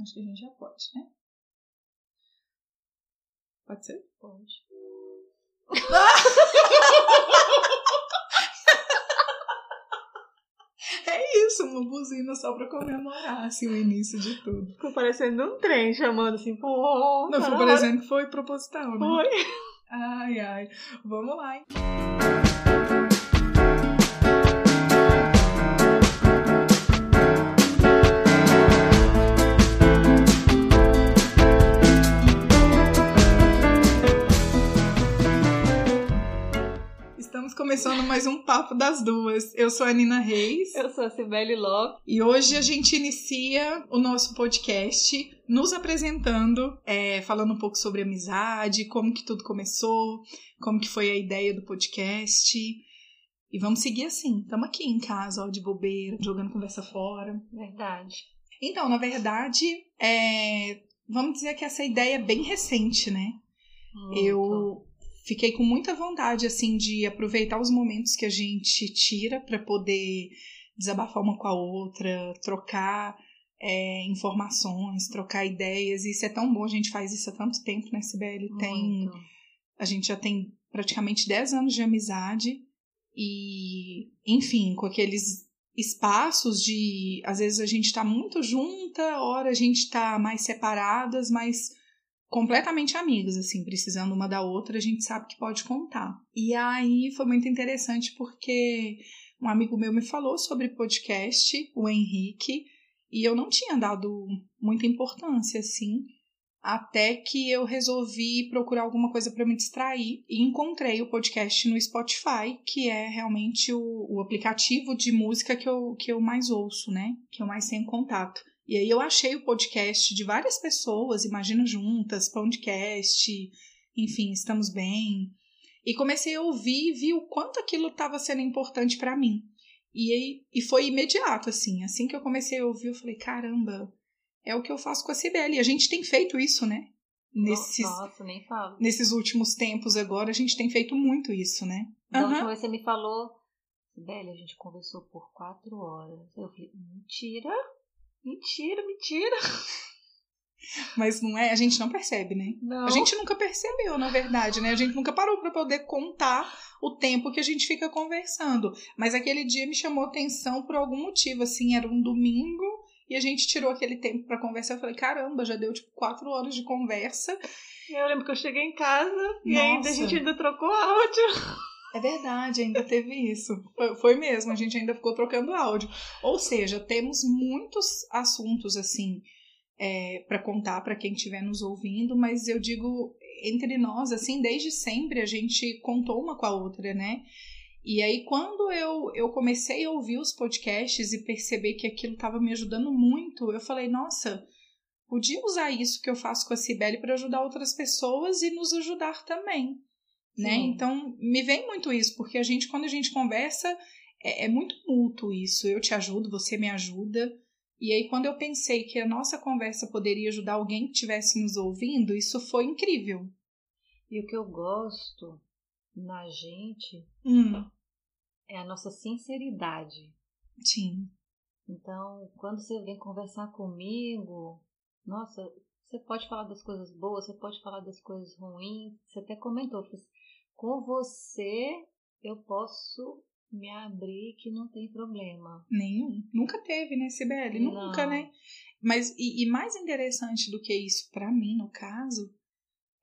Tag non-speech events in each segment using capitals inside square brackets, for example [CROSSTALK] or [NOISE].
Acho que a gente já pode, né? Pode ser? Pode. [LAUGHS] É isso, uma buzina só pra comemorar assim, o início de tudo. Ficou parecendo um trem chamando assim, pô. Não, ficou parecendo que foi proposital, né? Foi. Ai, ai. Vamos lá, hein? Começando mais um Papo das Duas. Eu sou a Nina Reis. Eu sou a Cibele Lopes. E hoje a gente inicia o nosso podcast nos apresentando, é, falando um pouco sobre amizade, como que tudo começou, como que foi a ideia do podcast. E vamos seguir assim. Estamos aqui em casa, ó, de bobeira, jogando conversa fora. Verdade. Então, na verdade, é, vamos dizer que essa ideia é bem recente, né? Muito. Eu fiquei com muita vontade, assim, de aproveitar os momentos que a gente tira para poder desabafar uma com a outra, trocar é, informações, trocar ideias. Isso é tão bom, a gente faz isso há tanto tempo, né, Sibeli? Tem, a gente já tem praticamente 10 anos de amizade e, enfim, com aqueles espaços de, às vezes a gente tá muito junta, hora a gente tá mais separadas, mas completamente amigas, assim, precisando uma da outra, a gente sabe que pode contar. E aí foi muito interessante porque um amigo meu me falou sobre podcast, o Henrique, e eu não tinha dado muita importância, assim, até que eu resolvi procurar alguma coisa para me distrair e encontrei o podcast no Spotify, que é realmente o, o aplicativo de música que eu, que eu mais ouço, né? Que eu mais tenho contato. E aí eu achei o podcast de várias pessoas, Imagina Juntas, Podcast, enfim, Estamos Bem. E comecei a ouvir e vi o quanto aquilo estava sendo importante para mim. E, aí, e foi imediato, assim. Assim que eu comecei a ouvir, eu falei, caramba, é o que eu faço com a Cibele. E a gente tem feito isso, né? Nesses, Nossa, nem falo. nesses últimos tempos agora, a gente tem feito muito isso, né? Última vez você me falou, Sibeli, a gente conversou por quatro horas. Eu falei, mentira, mentira, mentira. [LAUGHS] Mas não é, a gente não percebe, né? Não. A gente nunca percebeu, na verdade, né? A gente nunca parou para poder contar o tempo que a gente fica conversando. Mas aquele dia me chamou atenção por algum motivo, assim, era um domingo e a gente tirou aquele tempo para conversar. Eu falei, caramba, já deu tipo quatro horas de conversa. E eu lembro que eu cheguei em casa e Nossa. ainda a gente ainda trocou áudio. [LAUGHS] É verdade, ainda teve isso. Foi, mesmo, a gente ainda ficou trocando áudio. Ou seja, temos muitos assuntos assim é, para contar para quem estiver nos ouvindo, mas eu digo entre nós, assim, desde sempre a gente contou uma com a outra, né? E aí, quando eu, eu comecei a ouvir os podcasts e perceber que aquilo estava me ajudando muito, eu falei, nossa, podia usar isso que eu faço com a Cibele para ajudar outras pessoas e nos ajudar também né? Então, me vem muito isso, porque a gente, quando a gente conversa, é, é muito mútuo isso. Eu te ajudo, você me ajuda. E aí, quando eu pensei que a nossa conversa poderia ajudar alguém que estivesse nos ouvindo, isso foi incrível. E o que eu gosto na gente Hum, é a nossa sinceridade. sim. Então, quando você vem conversar comigo, nossa, você pode falar das coisas boas, você pode falar das coisas ruins. Você até comentou, assim, com você eu posso me abrir que não tem problema. Nenhum. Nunca teve, né, Sibeli? Não. Nunca, né? Mas, e, e mais interessante do que isso, para mim, no caso,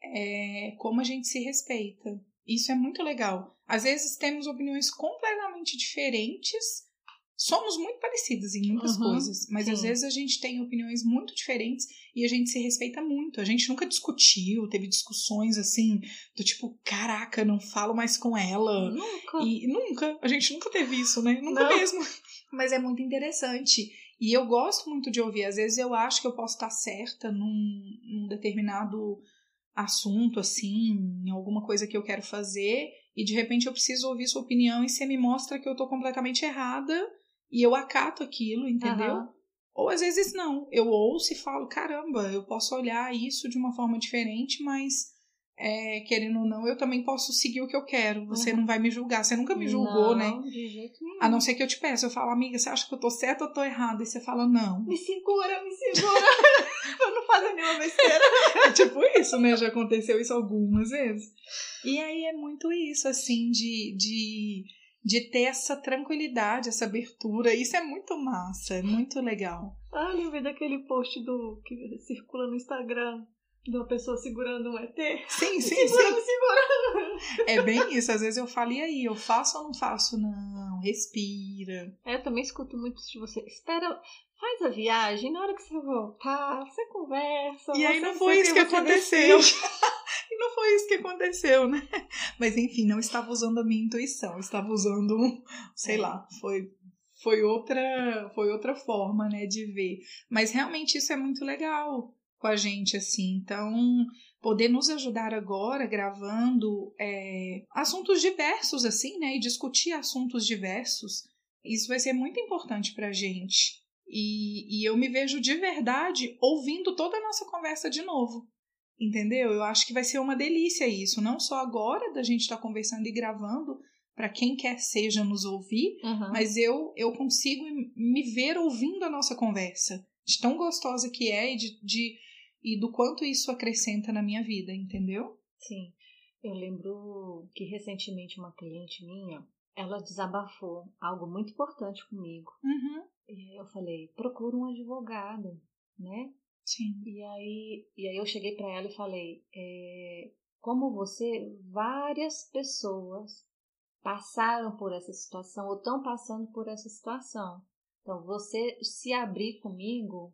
é como a gente se respeita. Isso é muito legal. Às vezes temos opiniões completamente diferentes, somos muito parecidas em muitas Uhum, coisas, mas às sim. vezes a gente tem opiniões muito diferentes e a gente se respeita muito. A gente nunca discutiu, teve discussões assim, do tipo, caraca, não falo mais com ela. Nunca. E nunca, a gente nunca teve isso, né? Nunca Não. mesmo. [LAUGHS] Mas é muito interessante. E eu gosto muito de ouvir. Às vezes eu acho que eu posso estar certa num, num determinado assunto, assim, em alguma coisa que eu quero fazer, e de repente eu preciso ouvir sua opinião e você me mostra que eu tô completamente errada e eu acato aquilo, entendeu? Aham. Ou às vezes não. Eu ouço e falo, caramba, eu posso olhar isso de uma forma diferente, mas é, querendo ou não, eu também posso seguir o que eu quero. Você Uhum. não vai me julgar. Você nunca me julgou, não, né? De jeito nenhum. A não ser que eu te peça, eu falo, amiga, você acha que eu tô certa ou tô errada? E você fala, não. Me segura, me segura. [LAUGHS] uma besteira. É tipo isso, né? Já aconteceu isso algumas vezes. E aí é muito isso, assim, de, de, de ter essa tranquilidade, essa abertura. Isso é muito massa, é muito legal. Ah, lembrei daquele post do que circula no Instagram de uma pessoa segurando um ET. Sim, sim, segurando, sim. segurando. É bem isso. Às vezes eu falo, e aí, eu faço ou não faço? Não, respira. É, eu também escuto muito de você. Espera, faz a viagem, na hora que você voltar, você conversa. E aí não foi isso que você aconteceu. [LAUGHS] não foi isso que aconteceu, né? [LAUGHS] Mas enfim, não estava usando a minha intuição, estava usando, um, sei lá, foi foi outra foi outra forma, né, de ver. Mas realmente isso é muito legal com a gente assim. Então, poder nos ajudar agora gravando é, assuntos diversos assim, né, e discutir assuntos diversos, isso vai ser muito importante pra gente. E, e eu me vejo de verdade ouvindo toda a nossa conversa de novo. Entendeu? Eu acho que vai ser uma delícia isso, não só agora da gente estar conversando e gravando para quem quer seja nos ouvir, Uhum. mas eu eu consigo me ver ouvindo a nossa conversa, de tão gostosa que é e de, de e do quanto isso acrescenta na minha vida, entendeu? Sim. Eu lembro que recentemente uma cliente minha, ela desabafou algo muito importante comigo. Uhum. E eu falei, procura um advogado, né? Sim. E aí, e aí eu cheguei para ela e falei, é, como você, várias pessoas passaram por essa situação ou estão passando por essa situação. Então, você se abrir comigo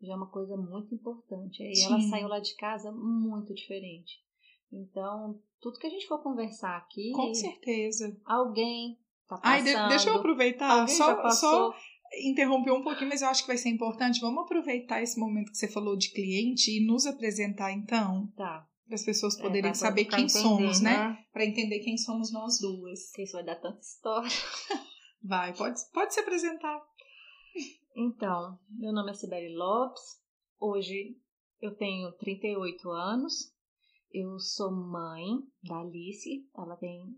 já é uma coisa muito importante. E ela saiu lá de casa muito diferente. Então, tudo que a gente for conversar aqui, Com certeza. alguém tá passando. Ai, de- deixa eu aproveitar, só, passou. só interromper um pouquinho, mas eu acho que vai ser importante. Vamos aproveitar esse momento que você falou de cliente e nos apresentar então, Tá. para as pessoas É, poderem pra- saber quem entender, somos, né? Para entender quem somos nós duas. Isso vai dar tanta história. [LAUGHS] Vai, pode, pode se apresentar. Então, meu nome é Sibeli Lopes. Hoje eu tenho 38 anos. Eu sou mãe da Alice. Ela tem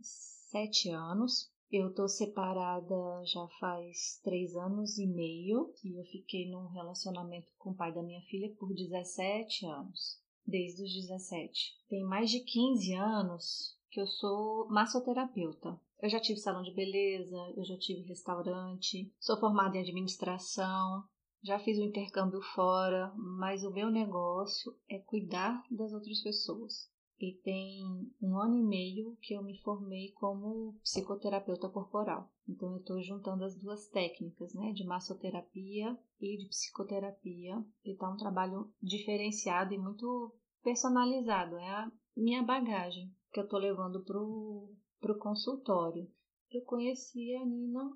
7 anos. Eu tô separada já faz 3 anos e meio. E eu fiquei num relacionamento com o pai da minha filha por 17 anos. Desde os 17. Tem mais de 15 anos que eu sou massoterapeuta. Eu já tive salão de beleza, eu já tive restaurante, sou formada em administração, já fiz o intercâmbio fora, mas o meu negócio é cuidar das outras pessoas. E tem um ano e meio que eu me formei como psicoterapeuta corporal. Então eu estou juntando as duas técnicas, né, de massoterapia e de psicoterapia. E tá um trabalho diferenciado e muito personalizado. É a minha bagagem que eu tô levando pro, pro consultório. Eu conheci a Nina,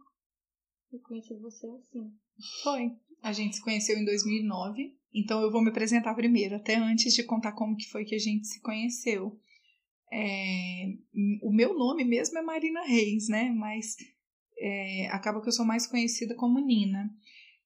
eu conheci você assim. Foi. A gente se conheceu em 2009, então eu vou me apresentar primeiro, até antes de contar como que foi que a gente se conheceu. É, o meu nome mesmo é Marina Reis, né? Mas é, acaba que eu sou mais conhecida como Nina.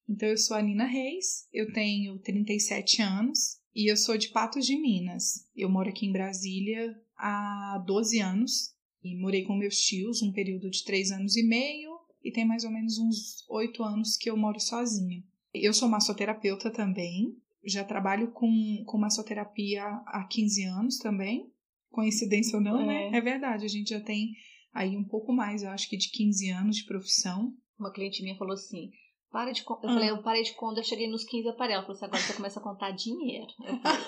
Então eu sou a Nina Reis, eu tenho 37 anos e eu sou de Patos de Minas. Eu moro aqui em Brasília há 12 anos e morei com meus tios um período de 3 anos e meio e tem mais ou menos uns 8 anos que eu moro sozinha. Eu sou massoterapeuta também, já trabalho com, com massoterapia há 15 anos também. Coincidência ou não, né? É. É verdade, a gente já tem aí um pouco mais, eu acho que de 15 anos de profissão. Uma cliente minha falou assim: para de contar. Eu Ah. falei, eu parei de contar, eu cheguei nos 15 aparelhos. Ela falou assim: agora você começa a contar dinheiro.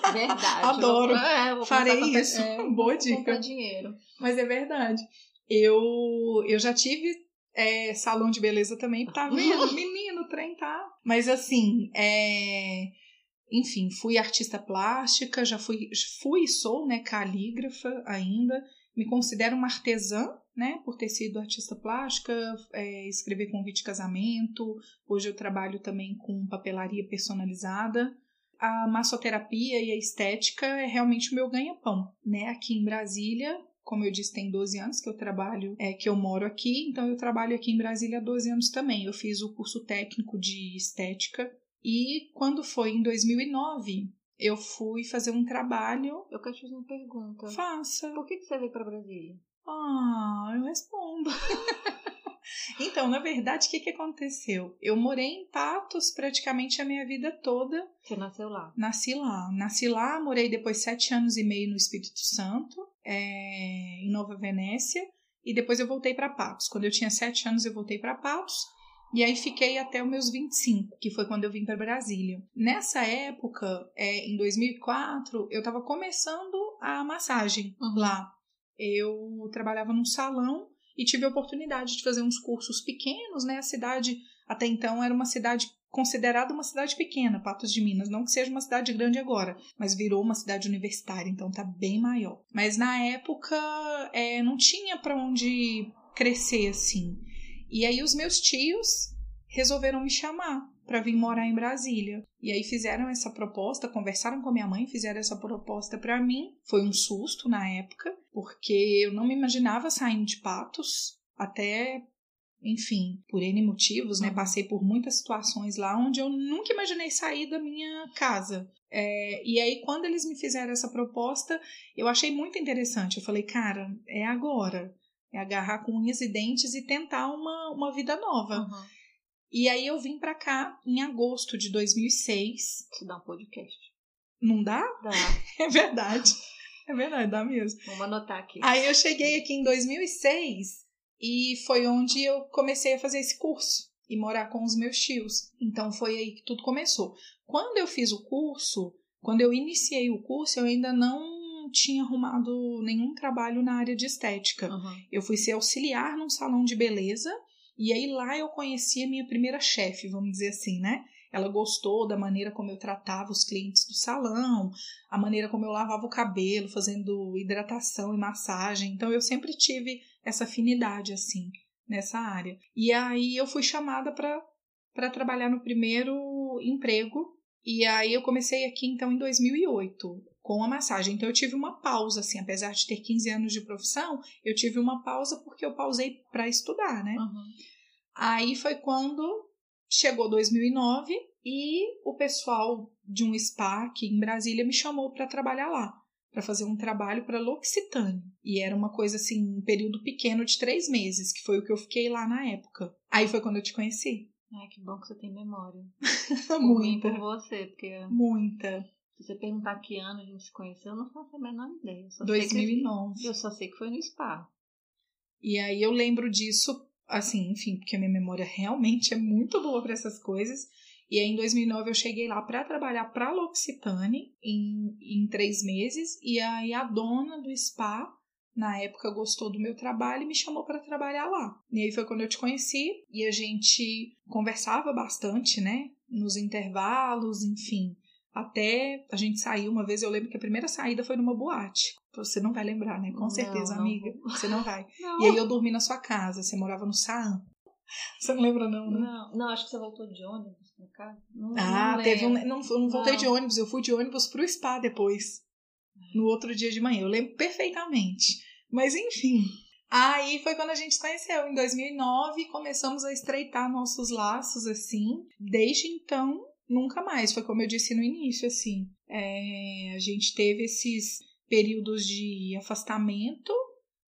Falei, [LAUGHS] verdade. Adoro. Eu é, eu Farei contar- isso. é, [LAUGHS] Boa dica. Contar dinheiro. Mas é verdade. Eu, eu já tive é, salão de beleza também, tá [LAUGHS] vendo? Menino, o trem tá. Mas assim, é, enfim, fui artista plástica, já fui, fui e sou, né, calígrafa ainda. Me considero uma artesã, né, por ter sido artista plástica, é, escrever convite de casamento. Hoje eu trabalho também com papelaria personalizada. A massoterapia e a estética é realmente o meu ganha-pão, né? Aqui em Brasília, como eu disse, tem 12 anos que eu trabalho, é que eu moro aqui, então eu trabalho aqui em Brasília há 12 anos também. Eu fiz o curso técnico de estética e quando foi em 2009, eu fui fazer um trabalho. Eu quero te fazer uma pergunta. Faça. Por que, que você veio para Brasília? Ah, eu respondo. [LAUGHS] Então, na verdade, o que, que aconteceu? Eu morei em Patos praticamente a minha vida toda. Você nasceu lá? Nasci lá. Nasci lá, morei depois sete anos e meio no Espírito Santo, é, em Nova Venécia, e depois eu voltei para Patos. Quando eu tinha sete anos, eu voltei para Patos. E aí fiquei até os meus 25, que foi quando eu vim para Brasília. Nessa época, é, em 2004, eu estava começando a massagem uhum. lá. Eu trabalhava num salão e tive a oportunidade de fazer uns cursos pequenos, né? A cidade até então era uma cidade considerada uma cidade pequena, Patos de Minas, não que seja uma cidade grande agora, mas virou uma cidade universitária, então tá bem maior. Mas na época é, não tinha para onde crescer assim. E aí os meus tios resolveram me chamar para vir morar em Brasília. E aí fizeram essa proposta, conversaram com a minha mãe, fizeram essa proposta para mim. Foi um susto na época, porque eu não me imaginava saindo de Patos, até enfim, por N motivos, né? Passei por muitas situações lá onde eu nunca imaginei sair da minha casa. É, e aí, quando eles me fizeram essa proposta, eu achei muito interessante. Eu falei, cara, é agora. É agarrar com unhas e dentes e tentar uma, uma vida nova. Uhum. E aí eu vim para cá em agosto de 2006. Te dá um podcast. Não dá? Dá. [LAUGHS] É verdade. É verdade, dá mesmo. Vamos anotar aqui. Aí eu cheguei aqui em 2006 e foi onde eu comecei a fazer esse curso e morar com os meus tios. Então foi aí que tudo começou. Quando eu fiz o curso, quando eu iniciei o curso, eu ainda não tinha arrumado nenhum trabalho na área de estética. Uhum. Eu fui ser auxiliar num salão de beleza e aí lá eu conheci a minha primeira chefe, vamos dizer assim, né? Ela gostou da maneira como eu tratava os clientes do salão, a maneira como eu lavava o cabelo, fazendo hidratação e massagem. Então eu sempre tive essa afinidade assim nessa área. E aí eu fui chamada para para trabalhar no primeiro emprego e aí eu comecei aqui então em 2008 com a massagem. Então eu tive uma pausa, assim, apesar de ter 15 anos de profissão, eu tive uma pausa porque eu pausei para estudar, né? Uhum. Aí foi quando chegou 2009 e o pessoal de um spa aqui em Brasília me chamou para trabalhar lá, para fazer um trabalho para L'Occitane. E era uma coisa assim, um período pequeno de três meses, que foi o que eu fiquei lá na época. Aí foi quando eu te conheci. Ai, que bom que você tem memória. [LAUGHS] Muita. Por você, porque. Muita. Se você perguntar que ano a gente se conheceu, eu não faço a menor ideia. Eu 2009. Que, eu só sei que foi no spa. E aí eu lembro disso, assim, enfim, porque a minha memória realmente é muito boa para essas coisas. E aí em 2009 eu cheguei lá para trabalhar para L'Occitane em, em três meses. E aí a dona do spa, na época, gostou do meu trabalho e me chamou para trabalhar lá. E aí foi quando eu te conheci e a gente conversava bastante, né? Nos intervalos, enfim. Até a gente saiu uma vez, eu lembro que a primeira saída foi numa boate. Você não vai lembrar, né? Com certeza, não, amiga. Você não vai. [LAUGHS] E aí eu dormi na sua casa, você morava no Saam. [LAUGHS] Você não lembra, não, né? Não, não, acho que você voltou de ônibus pra cá. Ah, teve um. Não, não voltei de ônibus, eu fui de ônibus pro spa depois. No outro dia de manhã. Eu lembro perfeitamente. Mas enfim. Aí foi quando a gente se conheceu, em 2009, começamos a estreitar nossos laços assim. Desde então, nunca mais. Foi como eu disse no início, assim. É, a gente teve esses períodos de afastamento,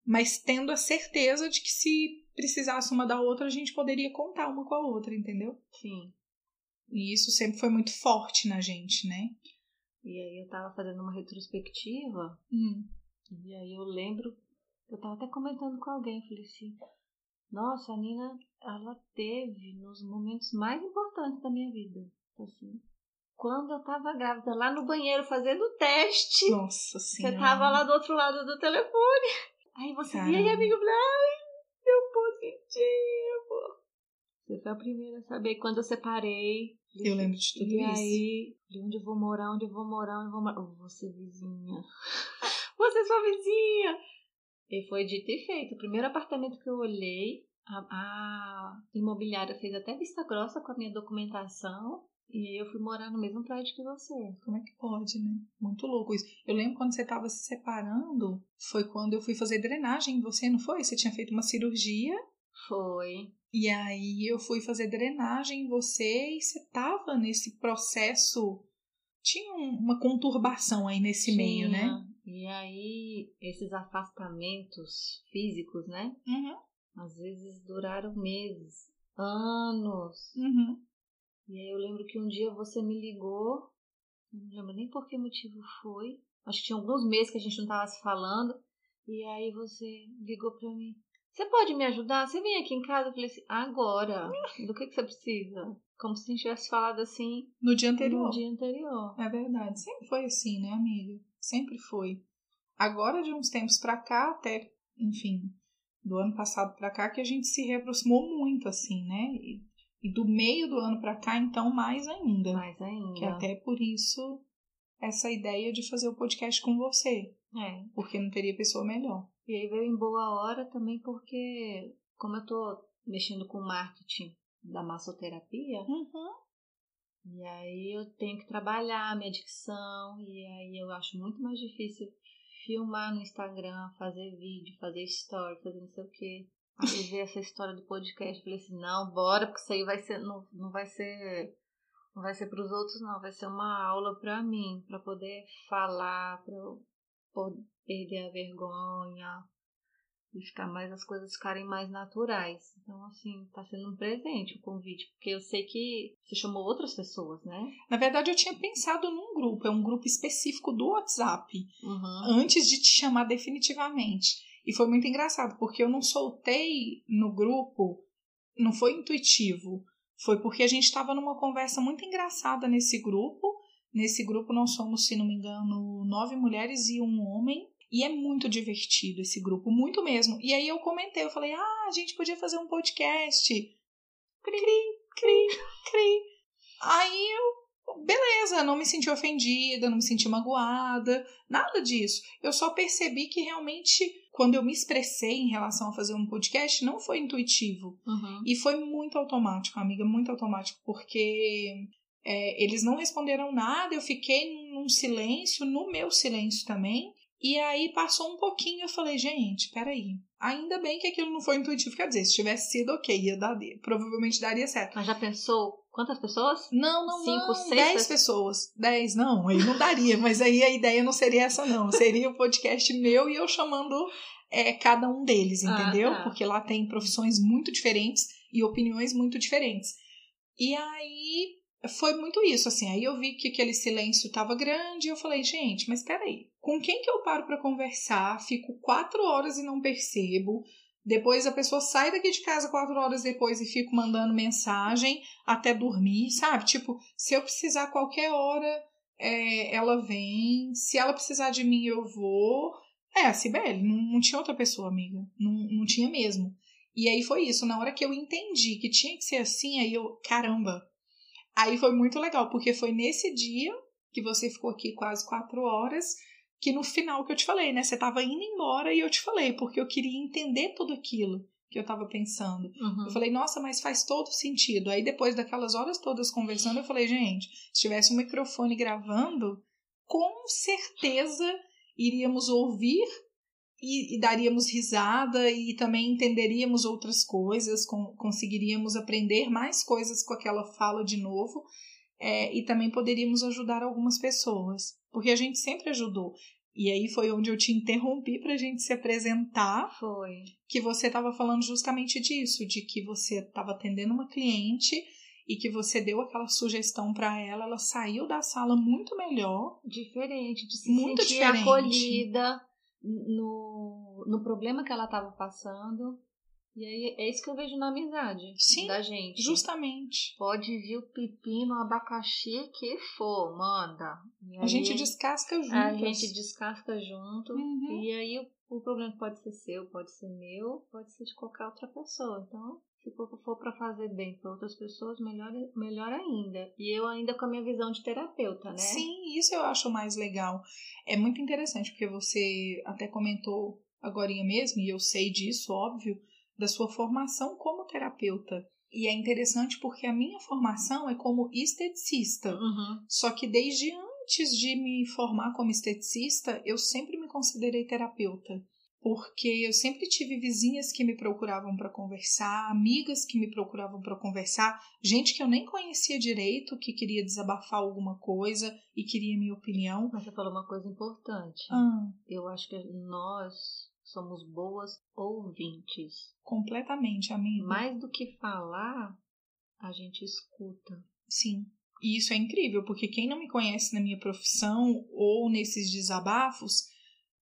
mas tendo a certeza de que se precisasse uma da outra, a gente poderia contar uma com a outra, entendeu? Sim. E isso sempre foi muito forte na gente, né? E aí eu tava fazendo uma retrospectiva, hum. e aí eu lembro, eu tava até comentando com alguém, falei assim, nossa, a Nina, ela teve nos momentos mais importantes da minha vida assim. Quando eu tava grávida, lá no banheiro fazendo o teste. Nossa Senhora. Você tava lá do outro lado do telefone. Aí você Caramba. via e amigo, ai, deu positivo. Você foi a primeira a saber quando eu separei. Eu lembro de tudo e isso. E aí, de onde eu vou morar, onde eu vou morar, onde eu vou morar. Você vizinha. [LAUGHS] Você é sua vizinha. E foi dito e feito. O primeiro apartamento que eu olhei, a, a imobiliária fez até vista grossa com a minha documentação. E aí eu fui morar no mesmo prédio que você. Como é que pode, né? Muito louco isso. Eu lembro quando você estava se separando, foi quando eu fui fazer drenagem em você, não foi? Você tinha feito uma cirurgia. Foi. E aí eu fui fazer drenagem em você e você tava nesse processo. Tinha uma conturbação aí nesse tinha. meio, né? E aí, esses afastamentos físicos, né? Uhum. às vezes duraram meses, anos. Uhum. E aí eu lembro que um dia você me ligou, não lembro nem por que motivo foi. Acho que tinha alguns meses que a gente não estava se falando. E aí você ligou para mim. Você pode me ajudar? Você vem aqui em casa? Eu falei assim, agora. Do que, que você precisa? Como se a gente tivesse falado assim No dia anterior. no dia anterior. É verdade. Sempre foi assim, né, amiga? Sempre foi. Agora, de uns tempos pra cá, até, enfim, do ano passado pra cá, que a gente se reaproximou muito, assim, né? E, e do meio do ano pra cá, então, mais ainda. Mais ainda. Que até por isso, essa ideia de fazer o podcast com você. É. Porque não teria pessoa melhor. E aí veio em boa hora também porque, como eu tô mexendo com marketing da massoterapia, Uhum. e aí eu tenho que trabalhar a minha dicção, e aí eu acho muito mais difícil filmar no Instagram, fazer vídeo, fazer story, fazer não sei o quê. Aí ver essa história do podcast, falei assim, não, bora, porque isso aí vai ser, não, não vai ser, não vai ser pros outros não, vai ser uma aula pra mim, pra poder falar, pra eu perder a vergonha e ficar mais as coisas ficarem mais naturais. Então, assim, tá sendo um presente o convite, porque eu sei que você chamou outras pessoas, né? Na verdade, eu tinha pensado num grupo, é um grupo específico do WhatsApp. Uhum. antes de te chamar definitivamente. E foi muito engraçado, porque eu não soltei no grupo, não foi intuitivo. Foi porque a gente estava numa conversa muito engraçada nesse grupo. Nesse grupo nós somos, se não me engano, nove mulheres e um homem. E é muito divertido esse grupo, muito mesmo. E aí eu comentei, eu falei, ah, a gente podia fazer um podcast. Cri, cri, cri. Aí eu, beleza, não me senti ofendida, não me senti magoada, nada disso. Eu só percebi que realmente, quando eu me expressei em relação a fazer um podcast, não foi intuitivo. Uhum. E foi muito automático, amiga, muito automático, porque é, eles não responderam nada, eu fiquei num silêncio, no meu silêncio também. E aí passou um pouquinho, eu falei, gente, peraí. Ainda bem que aquilo não foi intuitivo, quer dizer, se tivesse sido ok, ia dar, provavelmente daria certo. Mas já pensou quantas pessoas? Não, não, Cinco, não. seis Dez pessoas? Dez, não, aí não daria. mas aí a ideia não seria essa, não. Seria o podcast meu e eu chamando é, cada um deles, Ah, entendeu? tá. Porque lá tem profissões muito diferentes e opiniões muito diferentes. E aí foi muito isso, assim. Aí eu vi que aquele silêncio tava grande e eu falei, gente, mas peraí, com quem que eu paro para conversar? Fico quatro horas e não percebo. Depois a pessoa sai daqui de casa quatro horas depois e fico mandando mensagem até dormir, sabe? Tipo, se eu precisar qualquer hora, é, ela vem. Se ela precisar de mim, eu vou. É, a Cibele, não, não tinha outra pessoa, amiga. Não, não tinha mesmo. E aí foi isso. Na hora que eu entendi que tinha que ser assim, aí eu, caramba. Aí foi muito legal, porque foi nesse dia que você ficou aqui quase quatro horas, que no final que eu te falei, né? Você tava indo embora e eu te falei, porque eu queria entender tudo aquilo que eu tava pensando. Uhum. Eu falei, nossa, mas faz todo sentido. Aí depois daquelas horas todas conversando, eu falei, gente, se tivesse um microfone gravando, com certeza iríamos ouvir e, e daríamos risada e também entenderíamos outras coisas, com, conseguiríamos aprender mais coisas com aquela fala de novo. É, e também poderíamos ajudar algumas pessoas, porque a gente sempre ajudou. E aí foi onde eu te interrompi para a gente se apresentar Foi. que você estava falando justamente disso, de que você estava atendendo uma cliente e que você deu aquela sugestão para ela, ela saiu da sala muito melhor. Diferente, de se Muito sentir diferente. acolhida no, no problema que ela estava passando. E aí é isso que eu vejo na amizade Sim, da gente. Justamente. Pode vir o pepino, o abacaxi que for, manda. E A gente aí descasca juntas. A gente descasca junto. Uhum. E aí o, o problema pode ser seu, pode ser meu, pode ser de qualquer outra pessoa. Então, se for, for para fazer bem para outras pessoas, melhor, melhor ainda. E eu ainda com a minha visão de terapeuta, né? Sim, isso eu acho mais legal. É muito interessante, porque você até comentou agora mesmo, e eu sei disso, óbvio, da sua formação como terapeuta. E é interessante porque a minha formação é como esteticista. Uhum. Só que desde antes de me formar como esteticista, eu sempre me considerei terapeuta. Porque eu sempre tive vizinhas que me procuravam para conversar, amigas que me procuravam para conversar, gente que eu nem conhecia direito, que queria desabafar alguma coisa e queria minha opinião. Mas você falou uma coisa importante. Ah, Eu acho que nós somos boas ouvintes. Completamente, amiga. Mais do que falar, a gente escuta. Sim. E isso é incrível, porque quem não me conhece na minha profissão ou nesses desabafos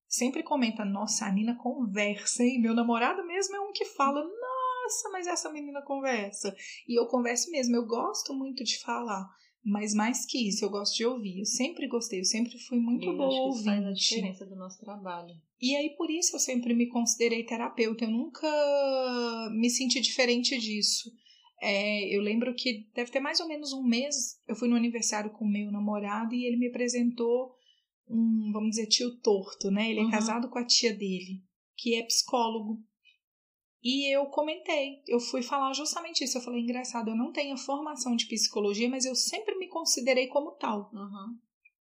sempre comenta: Nossa, a Nina conversa, hein? Meu namorado mesmo é um que fala: Nossa, mas essa menina conversa. E eu converso mesmo, eu gosto muito de falar. Mas mais que isso, eu gosto de ouvir. Eu sempre gostei, eu sempre fui muito eu boa acho que isso ouvinte. faz a diferença do nosso trabalho. E aí, por isso, eu sempre me considerei terapeuta. Eu nunca me senti diferente disso. É, eu lembro que deve ter mais ou menos um mês, eu fui no aniversário com o meu namorado e ele me apresentou um, vamos dizer, tio torto, né? Ele Uhum. é casado com a tia dele, que é psicólogo. E eu comentei, eu fui falar justamente isso. Eu falei, engraçado, eu não tenho formação de psicologia, mas eu sempre me considerei como tal. Uhum.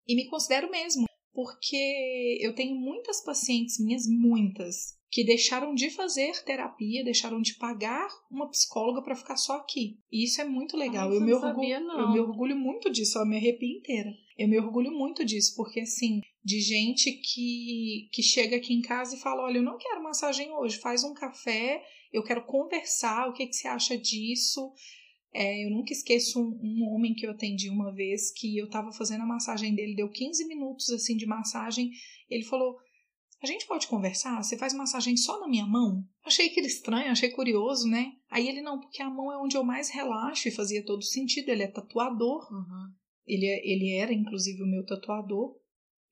E me considero mesmo, porque eu tenho muitas pacientes minhas, muitas, que deixaram de fazer terapia, deixaram de pagar uma psicóloga para ficar só aqui. E isso é muito legal. Ah, eu, me orgulho, sabia, não. eu me orgulho muito disso, eu me arrepio inteira. Eu me orgulho muito disso, porque assim, de gente que, que chega aqui em casa e fala: Olha, eu não quero massagem hoje, faz um café, eu quero conversar, o que, que você acha disso? É, eu nunca esqueço um, um homem que eu atendi uma vez que eu tava fazendo a massagem dele, deu 15 minutos assim de massagem. Ele falou: A gente pode conversar? Você faz massagem só na minha mão? Achei aquilo estranho, achei curioso, né? Aí ele: Não, porque a mão é onde eu mais relaxo e fazia todo sentido. Ele é tatuador, Uhum. Ele, ele era inclusive o meu tatuador.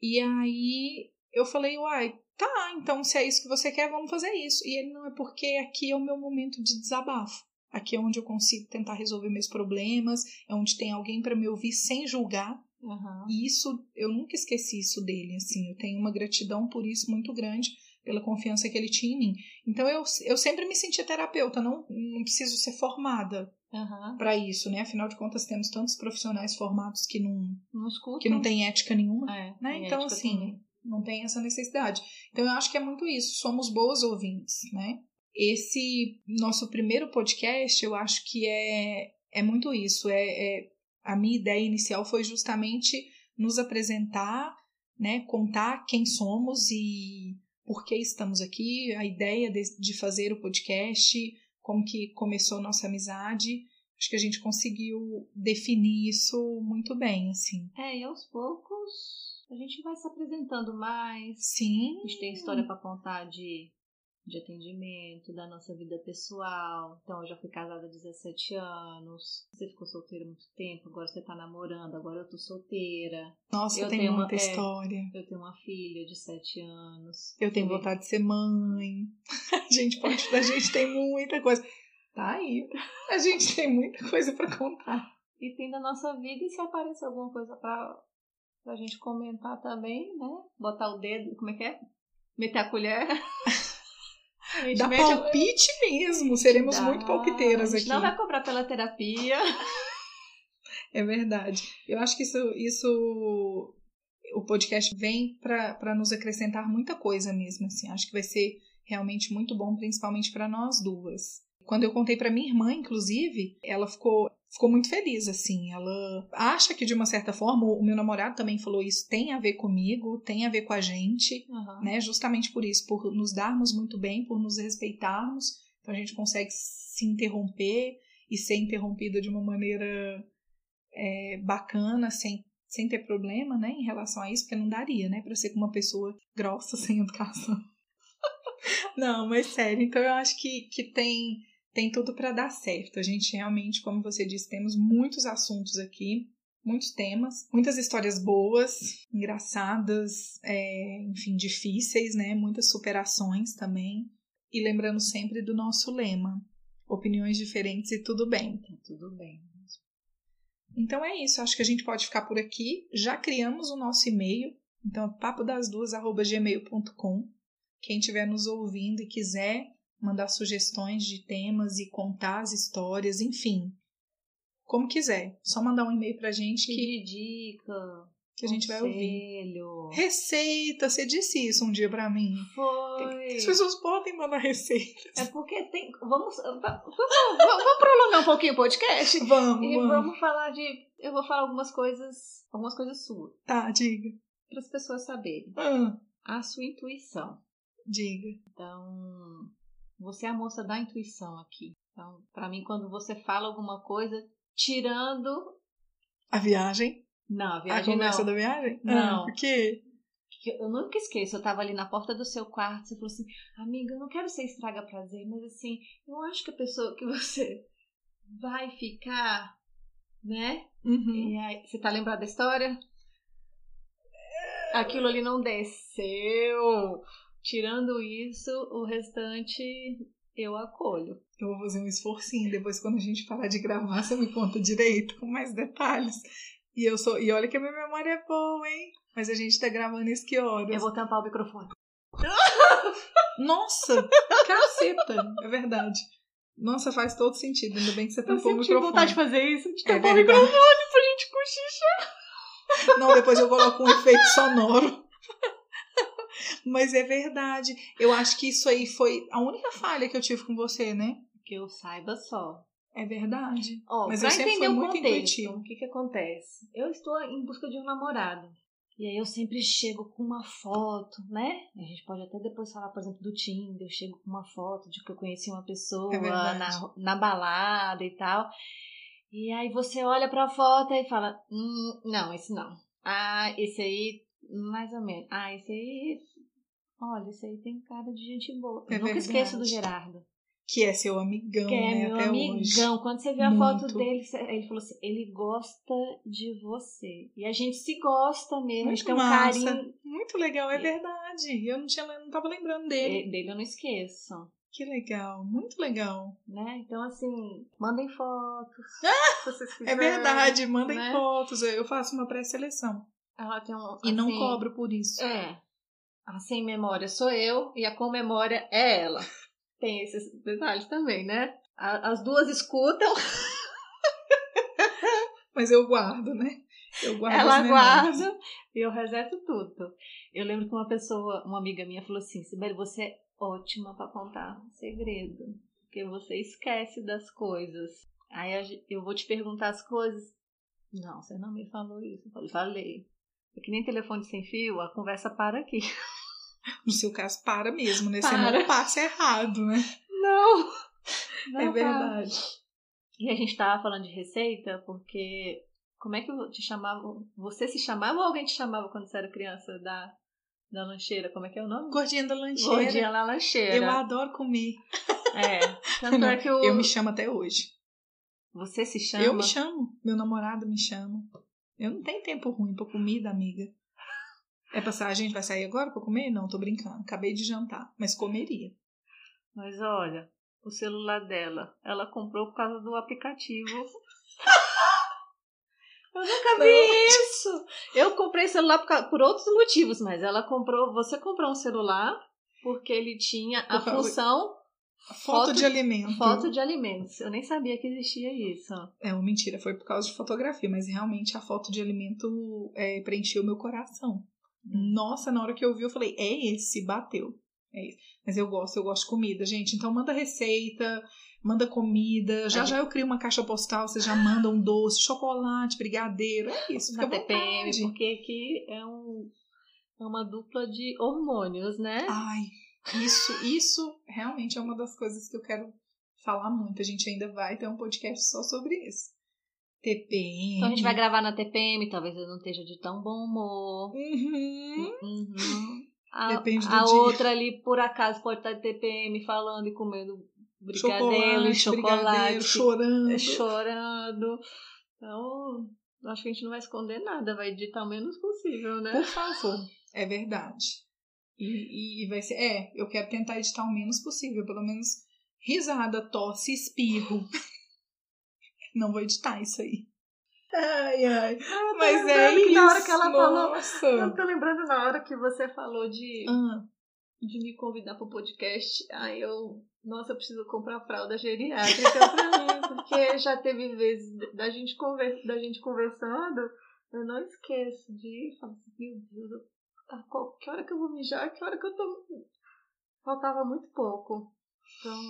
E aí eu falei: Uai, tá, então se é isso que você quer, vamos fazer isso. E ele: Não, é porque aqui é o meu momento de desabafo. Aqui é onde eu consigo tentar resolver meus problemas, é onde tem alguém para me ouvir sem julgar. Uhum. E isso, eu nunca esqueci isso dele, assim. Eu tenho uma gratidão por isso muito grande, pela confiança que ele tinha em mim. Então eu, eu sempre me senti terapeuta, não, não preciso ser formada Uhum. para isso, né? Afinal de contas, temos tantos profissionais formados que não, Não escuta. que não tem ética nenhuma, É, né? Então, assim, também. não tem essa necessidade. Então, eu acho que é muito isso. Somos boas ouvintes, né? Esse nosso primeiro podcast, eu acho que é, é muito isso. É, é a minha ideia inicial foi justamente nos apresentar, né? Contar quem somos e por que estamos aqui, a ideia de, de fazer o podcast, como que começou nossa amizade. Acho que a gente conseguiu definir isso muito bem, assim. É, e aos poucos a gente vai se apresentando mais. Sim. A gente tem história pra contar de, de atendimento, da nossa vida pessoal. Então, eu já fui casada há 17 anos. Você ficou solteira há muito tempo, agora você tá namorando, agora eu tô solteira. Nossa, Eu tenho uma- muita é. história. Eu tenho uma filha de 7 anos. Eu tenho vontade de ser mãe. [LAUGHS] A gente pode, a gente tem muita coisa. Tá aí. A gente tem muita coisa pra contar. E tem da nossa vida, e se aparecer alguma coisa pra, pra gente comentar também, né? Botar o dedo, como é que é? Meter a colher. [LAUGHS] Dá palpite mesmo. Seremos Dá. muito palpiteiras A gente aqui. não vai cobrar pela terapia. [LAUGHS] É verdade. Eu acho que isso, isso o podcast vem para nos acrescentar muita coisa mesmo. Assim. Acho que vai ser realmente muito bom, principalmente para nós duas. Quando eu contei para minha irmã, inclusive, ela ficou, ficou muito feliz. Assim, ela acha que de uma certa forma o meu namorado também falou isso tem a ver comigo, tem a ver com a gente, né? Justamente por isso, por nos darmos muito bem, por nos respeitarmos, então a gente consegue se interromper e ser interrompida de uma maneira é, bacana, sem, sem ter problema, né, em relação a isso, porque não daria, né, para ser com uma pessoa grossa [LAUGHS] sem educação. [LAUGHS] não, mas sério, então eu acho que, que tem, tem tudo para dar certo. A gente realmente, como você disse, temos muitos assuntos aqui, muitos temas, muitas histórias boas, engraçadas, é, enfim, difíceis, né, muitas superações também. E lembrando sempre do nosso lema: opiniões diferentes e tudo bem. Tá tudo bem. Então é isso, acho que a gente pode ficar por aqui. Já criamos o nosso e-mail, então é papodasduas@gmail.com. Quem estiver nos ouvindo e quiser mandar sugestões de temas e contar as histórias, enfim, como quiser, só mandar um e-mail pra gente que, Pedir dica, que a gente vai ouvir. conselho. Receita, você disse isso um dia pra mim. Foi. As pessoas podem mandar receitas. É porque tem. Vamos, vamos, vamos, vamos prolongar um pouquinho o podcast? Vamos, E vamos. vamos falar de. Eu vou falar algumas coisas. Algumas coisas suas. Tá, diga. Para as pessoas saberem. Ah, A sua intuição. Diga. Então, você é a moça da intuição aqui. Então, para mim, quando você fala alguma coisa, tirando. A viagem? Não, a A viagem conversa não. da viagem? Não. Ah, por quê? Que Eu nunca esqueço, eu tava ali na porta do seu quarto, você falou assim, amiga, eu não quero ser estraga prazer, mas assim, eu acho que a pessoa que você vai ficar, né? Uhum. Aí, você tá lembrado da história? Aquilo ali não desceu. Tirando isso, o restante eu acolho. Eu vou fazer um esforcinho. Depois, quando a gente parar de gravar, você me conta direito, com mais detalhes. E eu sou. E olha que a minha memória é boa, hein? Mas a gente tá gravando isso que horas? Eu vou tampar o microfone. [LAUGHS] Nossa! Caceta! É verdade. Nossa, faz todo sentido. Ainda bem que você Eu tampou o microfone. vontade de fazer isso, de É tampar o verdade. microfone pra gente cochichar. Não, depois eu coloco um efeito sonoro. Mas é verdade. Eu acho que isso aí foi a única falha que eu tive com você, né? Que eu saiba só. É verdade. Ó, Mas eu sempre fui o muito contexto, intuitivo. o que que acontece? Eu estou em busca de um namorado. E aí eu sempre chego com uma foto, né? A gente pode até depois falar, por exemplo, do Tinder. Eu chego com uma foto de que eu conheci uma pessoa É na, na balada e tal. E aí você olha pra foto e fala, hum, não, esse não. Ah, esse aí, mais ou menos. Ah, esse aí, olha, esse aí tem cara de gente boa. Eu É nunca verdade. esqueço do Gerardo. Que é seu amigão, Que é né? meu Até amigão. hoje. Quando você vê a Muito. foto dele, ele falou assim: ele gosta de você. E a gente se gosta mesmo, Muito tem um massa. carinho. Muito legal, é É. verdade. Eu não, tinha, não tava lembrando dele. E- Dele eu não esqueço, Que legal, muito legal. né? Então, assim, mandem fotos. [LAUGHS] É quiserem, verdade, mandem né? fotos. Eu faço uma pré-seleção. Ela tem um. E não assim, cobro por isso. É. A sem memória sou eu e a com memória é ela. [LAUGHS] Tem esses detalhes também, né? As duas escutam, [LAUGHS] Mas eu guardo, né? Eu guardo ela guarda e eu reseto tudo. Eu lembro que uma pessoa, uma amiga minha, falou assim: Sibeli, você é ótima pra contar segredo, porque você esquece das coisas. Aí eu vou te perguntar as coisas. Não, você não me falou isso. Eu falei, falei. É que nem telefone sem fio, a conversa para aqui. [LAUGHS] No seu caso, para mesmo, né? Você Para. não passa errado, né? Não! [LAUGHS] Não é para. verdade. E a gente tava falando de receita, porque como é que eu te chamava? Você se chamava ou alguém te chamava quando você era criança da, da lancheira? Como é que é o nome? Gordinha da lancheira. Gordinha na lancheira. Eu adoro comer. É. Tanto é que o, [LAUGHS] Eu me chamo até hoje. você se chama. Eu me chamo. Meu namorado me chama. Eu não tenho tempo ruim pra comida, amiga. É passar, a gente vai sair agora pra comer? Não, tô brincando. Acabei de jantar, mas comeria. Mas olha, o celular dela, ela comprou por causa do aplicativo. [LAUGHS] Eu nunca vi Não. isso! Eu comprei celular por, por outros motivos, mas ela comprou. Você comprou um celular porque ele tinha a Por função Foto, Foto de alimento. foto de alimentos. Eu nem sabia que existia isso. É uma mentira, foi por causa de fotografia, mas realmente a foto de alimento é, preencheu meu coração. Nossa, na hora que eu vi, eu falei, é esse, bateu. É esse. Mas eu gosto, eu gosto de comida, gente. Então manda receita, manda comida. Já já eu crio uma caixa postal, vocês já mandam um doce, chocolate, brigadeiro. É isso, fica TPM, porque aqui é, um, é uma dupla de hormônios, né? Ai, isso, isso realmente é uma das coisas que eu quero falar muito. A gente ainda vai ter um podcast só sobre isso. TPM. Então a gente vai gravar na TPM, talvez eu não esteja de tão bom humor. Uhum. Uhum. A, Depende do a dia. outra ali, por acaso, pode estar de TPM falando e comendo brigadeiro e chocolate, brigadeiro, chorando. chorando. Então, acho que a gente não vai esconder nada, vai editar o menos possível, né? Por favor. É verdade. E, e- vai ser. É, eu quero tentar editar o menos possível. Pelo menos risada, tosse, espirro. [LAUGHS] Não vou editar isso aí. Ai, ai. Mas é isso. na hora que ela falou- Nossa. Eu tô lembrando na hora que você falou de, Ah, de me convidar pro podcast. Aí eu, nossa, eu preciso comprar fralda geriátrica pra mim, porque já teve vezes da gente, conver, da gente conversando, eu não esqueço de falar assim, meu Deus, eu, a qual- que hora que eu vou mijar, que hora que eu tô. Faltava muito pouco. Então,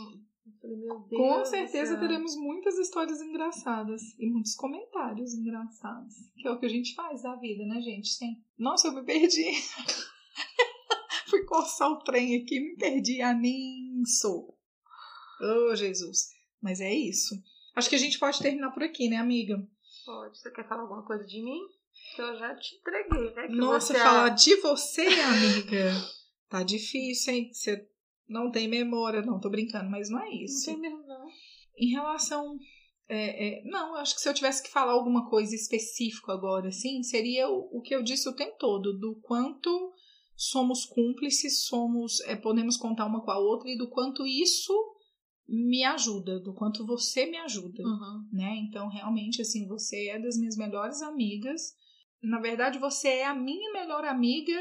eu falei, meu Deus. com certeza teremos muitas histórias engraçadas e muitos comentários engraçados. Que é o que a gente faz da vida, né, gente? Sim. Nossa, eu me perdi. [LAUGHS] Fui coçar o trem aqui, me perdi a sou. Oh, Jesus. Mas é isso. Acho que a gente pode terminar por aqui, né, amiga? Pode. Você quer falar alguma coisa de mim? Que eu já te entreguei, né? Que Nossa, falar de você, amiga, tá difícil, hein? Você não tem memória. Não, tô brincando, mas não é isso. Não tem mesmo, não. Em relação é, é, não, acho que se eu tivesse que falar alguma coisa específica agora, assim, seria o, o que eu disse o tempo todo, do quanto somos cúmplices, somos, é, podemos contar uma com a outra e do quanto isso me ajuda, do quanto você me ajuda, uhum. né? Então, realmente, assim, você é das minhas melhores amigas. Na verdade, você é a minha melhor amiga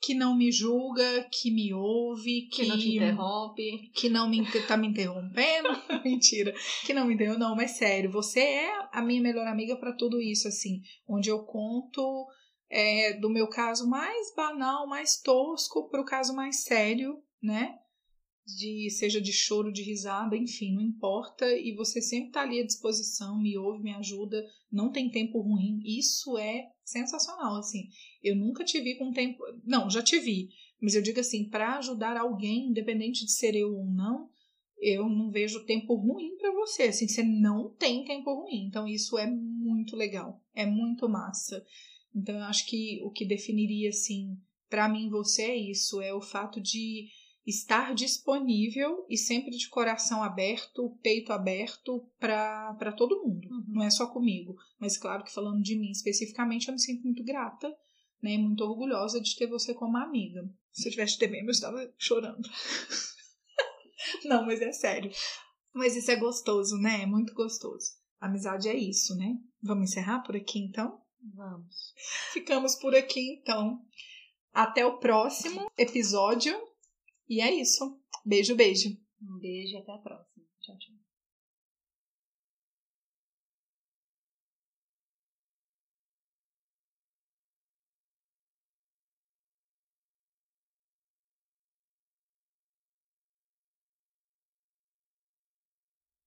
que não me julga, que me ouve, que, que não te interrompe, que não me tá me interrompendo, [LAUGHS] [LAUGHS] mentira, que não me interrompe, não, mas sério, você é a minha melhor amiga para tudo isso, assim, onde eu conto é, do meu caso mais banal, mais tosco, para o caso mais sério, né? De seja de choro, de risada, enfim, não importa, e você sempre tá ali à disposição, me ouve, me ajuda, não tem tempo ruim. Isso é sensacional, assim. Eu nunca te vi com tempo. Não, já te vi. Mas eu digo assim, para ajudar alguém, independente de ser eu ou não, eu não vejo tempo ruim para você. Assim, você não tem tempo ruim. Então, isso é muito legal. É muito massa. Então, eu acho que o que definiria, assim, para mim você é isso: é o fato de estar disponível e sempre de coração aberto, peito aberto para todo mundo, uhum. não é só comigo. Mas claro que falando de mim especificamente, eu me sinto muito grata, né, muito orgulhosa de ter você como amiga. Se eu tivesse temendo, eu estava chorando. [LAUGHS] não, mas é sério. Mas isso é gostoso, né? É muito gostoso. amizade é isso, né? Vamos encerrar por aqui então? Vamos. Ficamos por aqui então. Até o próximo episódio e é isso. Beijo, beijo. Um beijo e até a próxima. Tchau, tchau.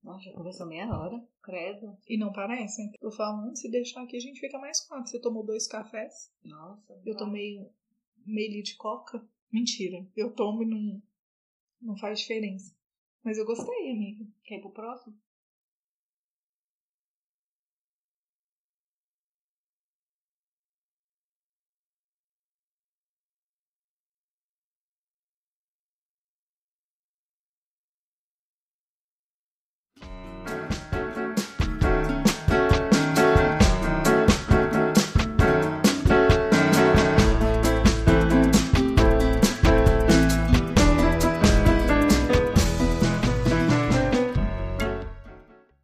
Nossa, já conversou meia hora, credo. E não parece? Tô falando, se deixar aqui a gente fica mais quatro. Você tomou dois cafés? Nossa. Eu tomei meio litro de coca. Mentira, eu tomo e não, não faz diferença. Mas eu gostei, amiga. Quer ir pro próximo?